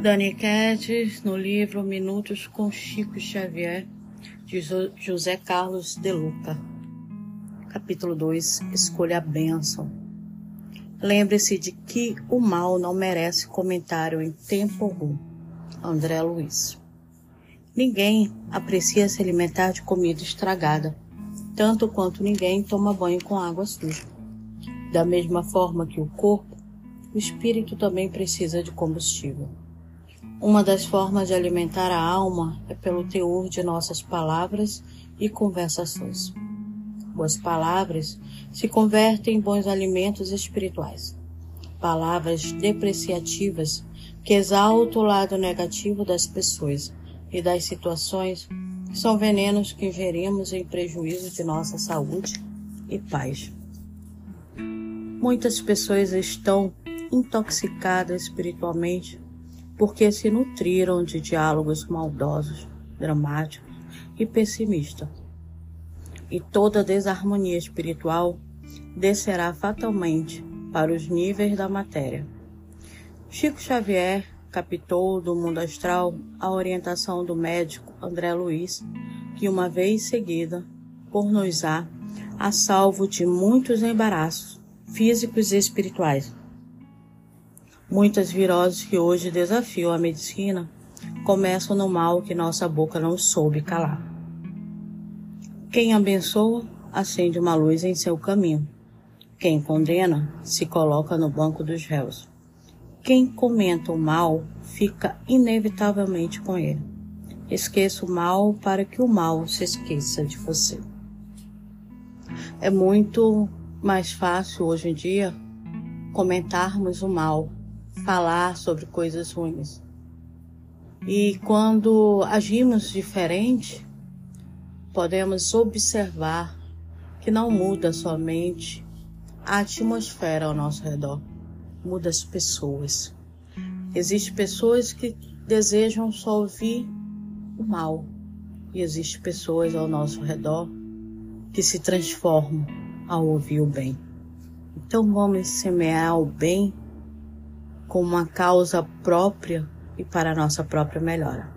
Dani Quedes, no livro Minutos com Chico Xavier, de José Carlos de Luca. Capítulo 2 Escolha a bênção. Lembre-se de que o mal não merece comentário em tempo algum. André Luiz. Ninguém aprecia se alimentar de comida estragada, tanto quanto ninguém toma banho com água suja. Da mesma forma que o corpo, o espírito também precisa de combustível. Uma das formas de alimentar a alma é pelo teor de nossas palavras e conversações. Boas palavras se convertem em bons alimentos espirituais. Palavras depreciativas que exaltam o lado negativo das pessoas e das situações são venenos que ingerimos em prejuízo de nossa saúde e paz. Muitas pessoas estão intoxicadas espiritualmente porque se nutriram de diálogos maldosos, dramáticos e pessimistas. E toda desarmonia espiritual descerá fatalmente para os níveis da matéria. Chico Xavier captou do mundo astral a orientação do médico André Luiz, que uma vez seguida, por nos há, a salvo de muitos embaraços físicos e espirituais Muitas viroses que hoje desafiam a medicina começam no mal que nossa boca não soube calar. Quem abençoa, acende uma luz em seu caminho. Quem condena, se coloca no banco dos réus. Quem comenta o mal, fica inevitavelmente com ele. Esqueça o mal para que o mal se esqueça de você. É muito mais fácil hoje em dia comentarmos o mal falar sobre coisas ruins. E quando agimos diferente, podemos observar que não muda somente a atmosfera ao nosso redor, muda as pessoas. Existem pessoas que desejam só ouvir o mal, e existem pessoas ao nosso redor que se transformam ao ouvir o bem. Então vamos semear o bem com uma causa própria e para a nossa própria melhora.